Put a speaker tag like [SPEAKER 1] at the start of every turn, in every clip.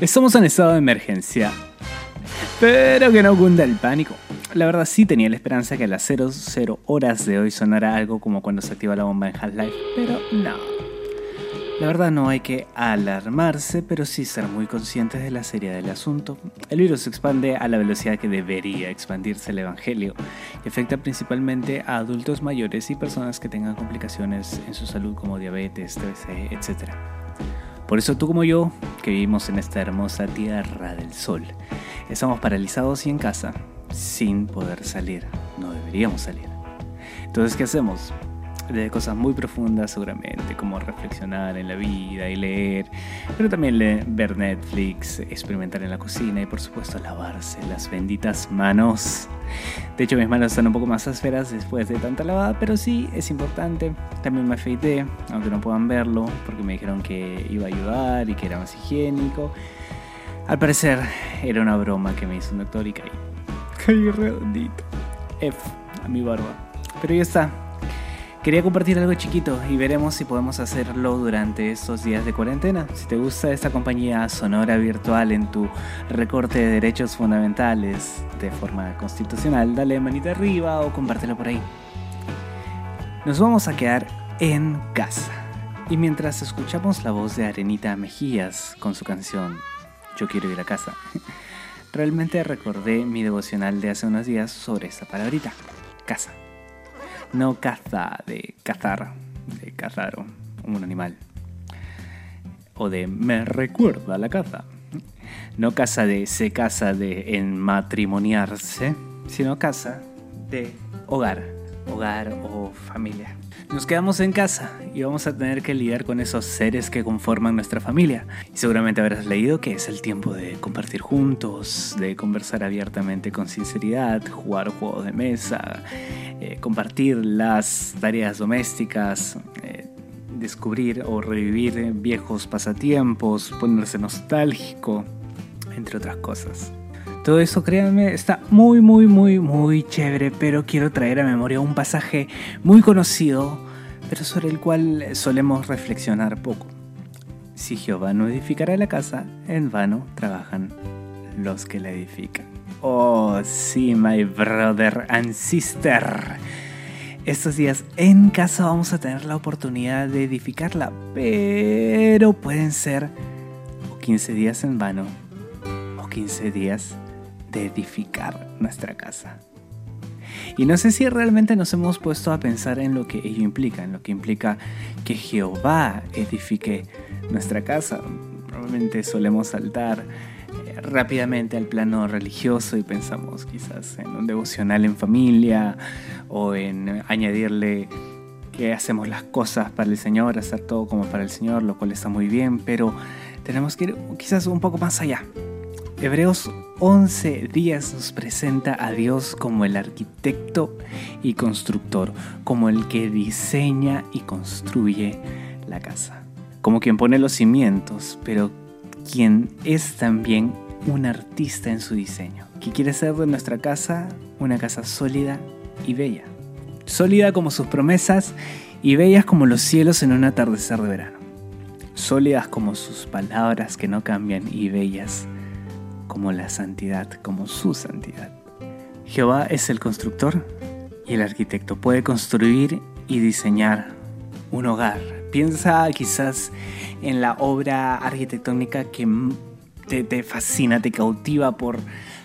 [SPEAKER 1] Estamos en estado de emergencia. Pero que no cunda el pánico. La verdad sí tenía la esperanza que a las 00 horas de hoy sonara algo como cuando se activa la bomba en Half-Life, pero no. La verdad no hay que alarmarse, pero sí ser muy conscientes de la seriedad del asunto. El virus se expande a la velocidad que debería expandirse el Evangelio y afecta principalmente a adultos mayores y personas que tengan complicaciones en su salud como diabetes, TBC, etc. Por eso tú como yo, que vivimos en esta hermosa tierra del sol, estamos paralizados y en casa, sin poder salir. No deberíamos salir. Entonces, ¿qué hacemos? De cosas muy profundas seguramente, como reflexionar en la vida y leer, pero también leer, ver Netflix, experimentar en la cocina y por supuesto lavarse las benditas manos. De hecho mis manos están un poco más ásperas después de tanta lavada, pero sí es importante. También me afeité, aunque no puedan verlo, porque me dijeron que iba a ayudar y que era más higiénico. Al parecer era una broma que me hizo un doctor y caí. Caí redondito. F a mi barba. Pero ya está, Quería compartir algo chiquito y veremos si podemos hacerlo durante estos días de cuarentena. Si te gusta esta compañía sonora virtual en tu recorte de derechos fundamentales de forma constitucional, dale manita arriba o compártelo por ahí. Nos vamos a quedar en casa. Y mientras escuchamos la voz de Arenita Mejías con su canción Yo quiero ir a casa, realmente recordé mi devocional de hace unos días sobre esta palabrita, casa no caza de cazar, de cazar un animal. O de me recuerda la caza. No casa de se casa de en matrimoniarse, sino casa de hogar, hogar o familia. Nos quedamos en casa y vamos a tener que lidiar con esos seres que conforman nuestra familia. Y seguramente habrás leído que es el tiempo de compartir juntos, de conversar abiertamente con sinceridad, jugar juegos de mesa, eh, compartir las tareas domésticas, eh, descubrir o revivir viejos pasatiempos, ponerse nostálgico, entre otras cosas. Todo eso, créanme, está muy, muy, muy, muy chévere, pero quiero traer a memoria un pasaje muy conocido, pero sobre el cual solemos reflexionar poco. Si Jehová no edificará la casa, en vano trabajan los que la edifican. Oh, sí, my brother and sister. Estos días en casa vamos a tener la oportunidad de edificarla, pero pueden ser 15 días en vano o 15 días de edificar nuestra casa. Y no sé si realmente nos hemos puesto a pensar en lo que ello implica, en lo que implica que Jehová edifique nuestra casa. Probablemente solemos saltar eh, rápidamente al plano religioso y pensamos quizás en un devocional en familia o en añadirle que hacemos las cosas para el Señor, hacer todo como para el Señor, lo cual está muy bien, pero tenemos que ir quizás un poco más allá. Hebreos 11 días nos presenta a Dios como el arquitecto y constructor, como el que diseña y construye la casa, como quien pone los cimientos, pero quien es también un artista en su diseño, que quiere hacer de nuestra casa una casa sólida y bella, sólida como sus promesas y bellas como los cielos en un atardecer de verano, sólidas como sus palabras que no cambian y bellas como la santidad, como su santidad. Jehová es el constructor y el arquitecto. Puede construir y diseñar un hogar. Piensa quizás en la obra arquitectónica que te, fascina, te cautiva por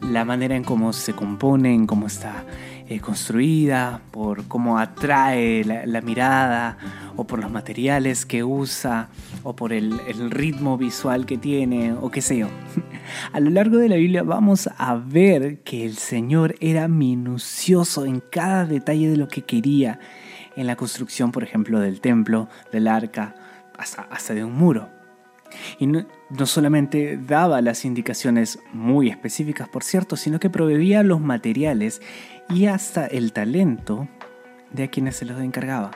[SPEAKER 1] la manera en cómo se compone, en cómo está eh, construida, por cómo atrae la, mirada, o por los materiales que usa, o por el, ritmo visual que tiene, o qué sé yo. A lo largo de la Biblia vamos a ver que el Señor era minucioso en cada detalle de lo que quería en la construcción, por ejemplo, del templo, del arca, hasta, de un muro. Y no, solamente daba las indicaciones muy específicas, por cierto, sino que proveía los materiales y hasta el talento de a quienes se los encargaba.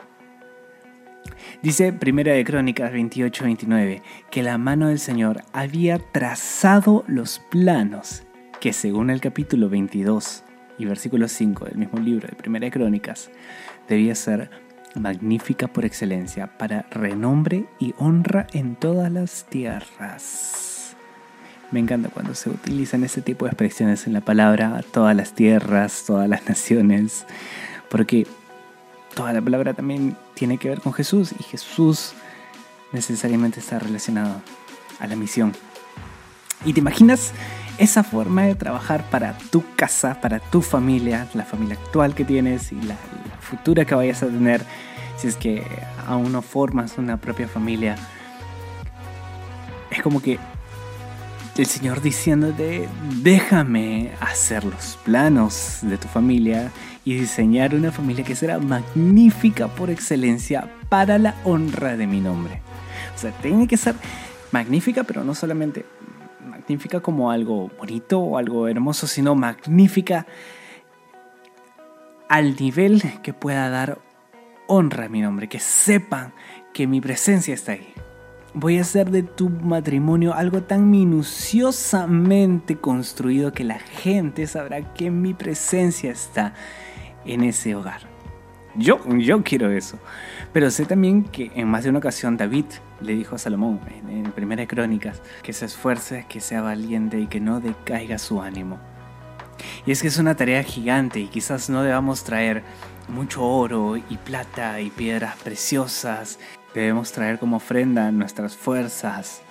[SPEAKER 1] Dice Primera de Crónicas 28-29 que la mano del Señor había trazado los planos que según el capítulo 22 y versículo 5 del mismo libro de Primera de Crónicas debía ser magnífica por excelencia para renombre y honra en todas las tierras. Me encanta cuando se utilizan este tipo de expresiones en la palabra, todas las tierras, todas las naciones, porque toda la palabra también tiene que ver con Jesús y Jesús necesariamente está relacionado a la misión. ¿Y te imaginas esa forma de trabajar para tu casa, para tu familia, la familia actual que tienes y la, futura que vayas a tener, si es que aún no formas una propia familia? Es como que el Señor diciéndote, déjame hacer los planos de tu familia y diseñar una familia que será magnífica por excelencia para la honra de mi nombre. O sea, tiene que ser magnífica, pero no solamente magnífica como algo bonito o algo hermoso, sino magnífica al nivel que pueda dar honra a mi nombre, que sepan que mi presencia está ahí. Voy a hacer de tu matrimonio algo tan minuciosamente construido que la gente sabrá que mi presencia está en ese hogar. Yo, yo quiero eso. Pero sé también que en más de una ocasión David le dijo a Salomón en, en Primera Crónicas que se esfuerce, que sea valiente y que no decaiga su ánimo. Y es que es una tarea gigante y quizás no debamos traer mucho oro y plata y piedras preciosas. Debemos traer como ofrenda nuestras fuerzas,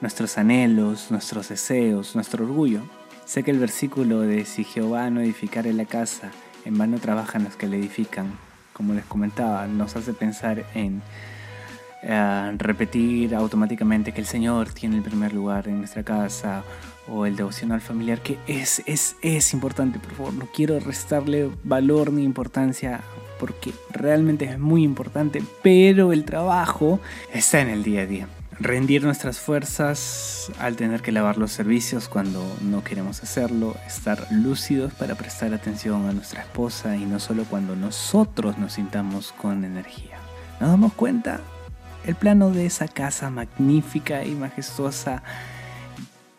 [SPEAKER 1] nuestros anhelos, nuestros deseos, nuestro orgullo. Sé que el versículo de si Jehová no edificare la casa, en vano trabajan los que le edifican, como les comentaba, nos hace pensar en repetir automáticamente que el Señor tiene el primer lugar en nuestra casa o el devocional familiar, que es, es, es importante, por favor, no quiero restarle valor ni importancia porque realmente es muy importante, pero el trabajo está en el día a día rendir nuestras fuerzas al tener que lavar los servicios cuando no queremos hacerlo, estar lúcidos para prestar atención a nuestra esposa y no solo cuando nosotros nos sintamos con energía. ¿Nos damos cuenta? El plano de esa casa magnífica y majestuosa,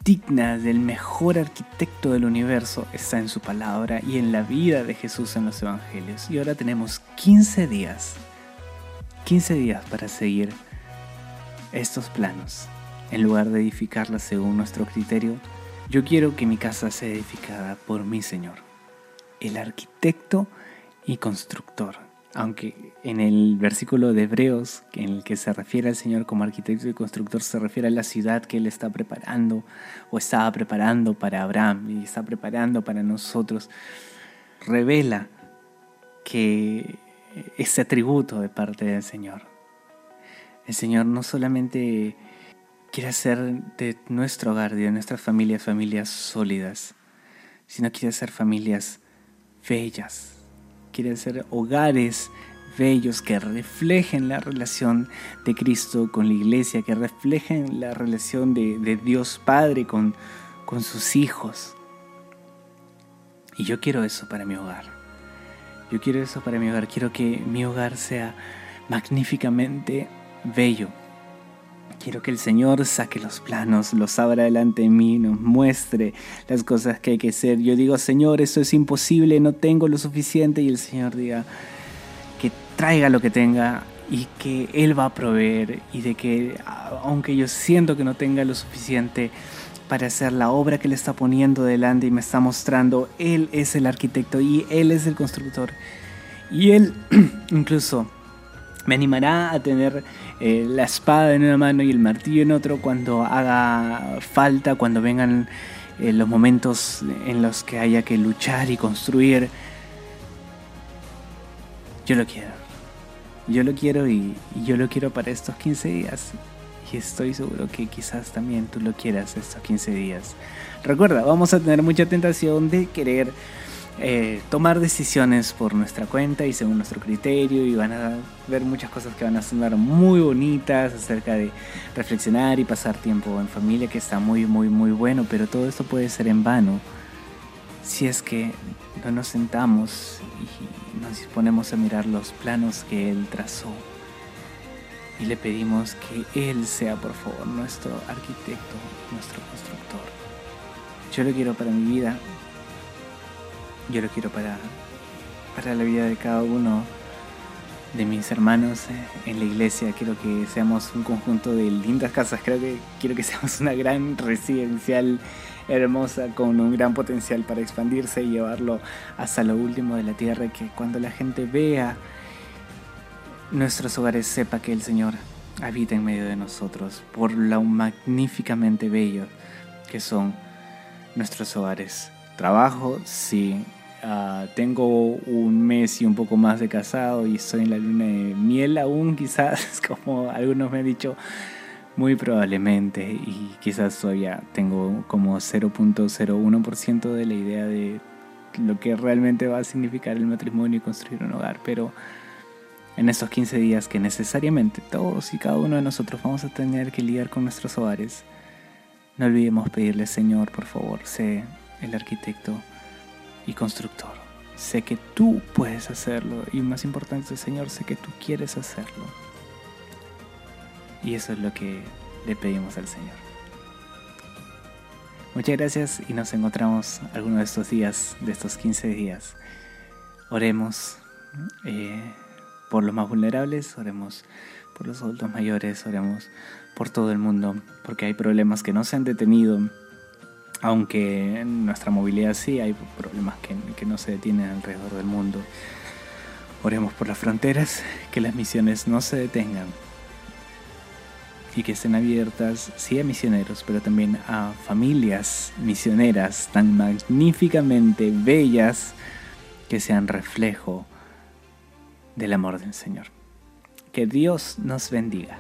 [SPEAKER 1] digna del mejor arquitecto del universo, está en su palabra y en la vida de Jesús en los evangelios. Y ahora tenemos 15 días, 15 días para seguir estos planos. En lugar de edificarlas según nuestro criterio, yo quiero que mi casa sea edificada por mi Señor, el arquitecto y constructor. Aunque en el versículo de Hebreos, en el que se refiere al Señor como arquitecto y constructor, se refiere a la ciudad que Él está preparando o estaba preparando para Abraham y está preparando para nosotros, revela que ese atributo de parte del Señor. El Señor no solamente quiere hacer de nuestro hogar, de nuestras familias, familias sólidas, sino quiere hacer familias bellas. Quiere hacer hogares bellos que reflejen la relación de Cristo con la iglesia, que reflejen la relación de, Dios Padre con, con sus hijos. Y yo quiero eso para mi hogar. Yo quiero eso para mi hogar. Quiero que mi hogar sea magníficamente bello. Quiero que el Señor saque los planos, los abra delante de mí, nos muestre las cosas que hay que hacer. Yo digo, Señor, eso es imposible, no tengo lo suficiente. Y el Señor diga que traiga lo que tenga y que Él va a proveer. Y de que, aunque yo siento que no tenga lo suficiente para hacer la obra que le está poniendo delante y me está mostrando, Él es el arquitecto y Él es el constructor. Y Él incluso me animará a tener eh, la espada en una mano y el martillo en otro cuando haga falta, cuando vengan eh, los momentos en los que haya que luchar y construir. Yo lo quiero. Yo lo quiero y, y yo lo quiero para estos 15 días. Y estoy seguro que quizás también tú lo quieras estos 15 días. Recuerda, vamos a tener mucha tentación de querer eh, tomar decisiones por nuestra cuenta y según nuestro criterio y van a ver muchas cosas que van a sonar muy bonitas acerca de reflexionar y pasar tiempo en familia que está muy muy muy bueno pero todo esto puede ser en vano si es que no nos sentamos y nos disponemos a mirar los planos que él trazó. Y le pedimos que él sea por favor nuestro arquitecto nuestro constructor. Yo lo quiero para mi vida yo lo quiero para, para la vida de cada uno de mis hermanos en la iglesia. Quiero que seamos un conjunto de lindas casas. Creo que quiero que seamos una gran residencial hermosa con un gran potencial para expandirse y llevarlo hasta lo último de la tierra. Que cuando la gente vea nuestros hogares sepa que el Señor habita en medio de nosotros por lo magníficamente bello que son nuestros hogares. Trabajo, sí, Ah, tengo un mes y un poco más de casado y estoy en la luna de miel aún, quizás, como algunos me han dicho, muy probablemente. Y quizás todavía tengo como 0.01% de la idea de lo que realmente va a significar el matrimonio y construir un hogar. Pero en estos 15 días que necesariamente todos y cada uno de nosotros vamos a tener que lidiar con nuestros hogares, no olvidemos pedirle, Señor, por favor, sé el arquitecto y constructor. Sé que tú puedes hacerlo y más importante, Señor, sé que tú quieres hacerlo. Y eso es lo que le pedimos al Señor. Muchas gracias y nos encontramos algunos de estos días, de estos 15 días. Oremos eh, por los más vulnerables, oremos por los adultos mayores, oremos por todo el mundo, porque hay problemas que no se han detenido aunque en nuestra movilidad sí hay problemas que, que no se detienen alrededor del mundo. Oremos por las fronteras, que las misiones no se detengan y que estén abiertas, sí a misioneros, pero también a familias misioneras tan magníficamente bellas que sean reflejo del amor del Señor. Que Dios nos bendiga.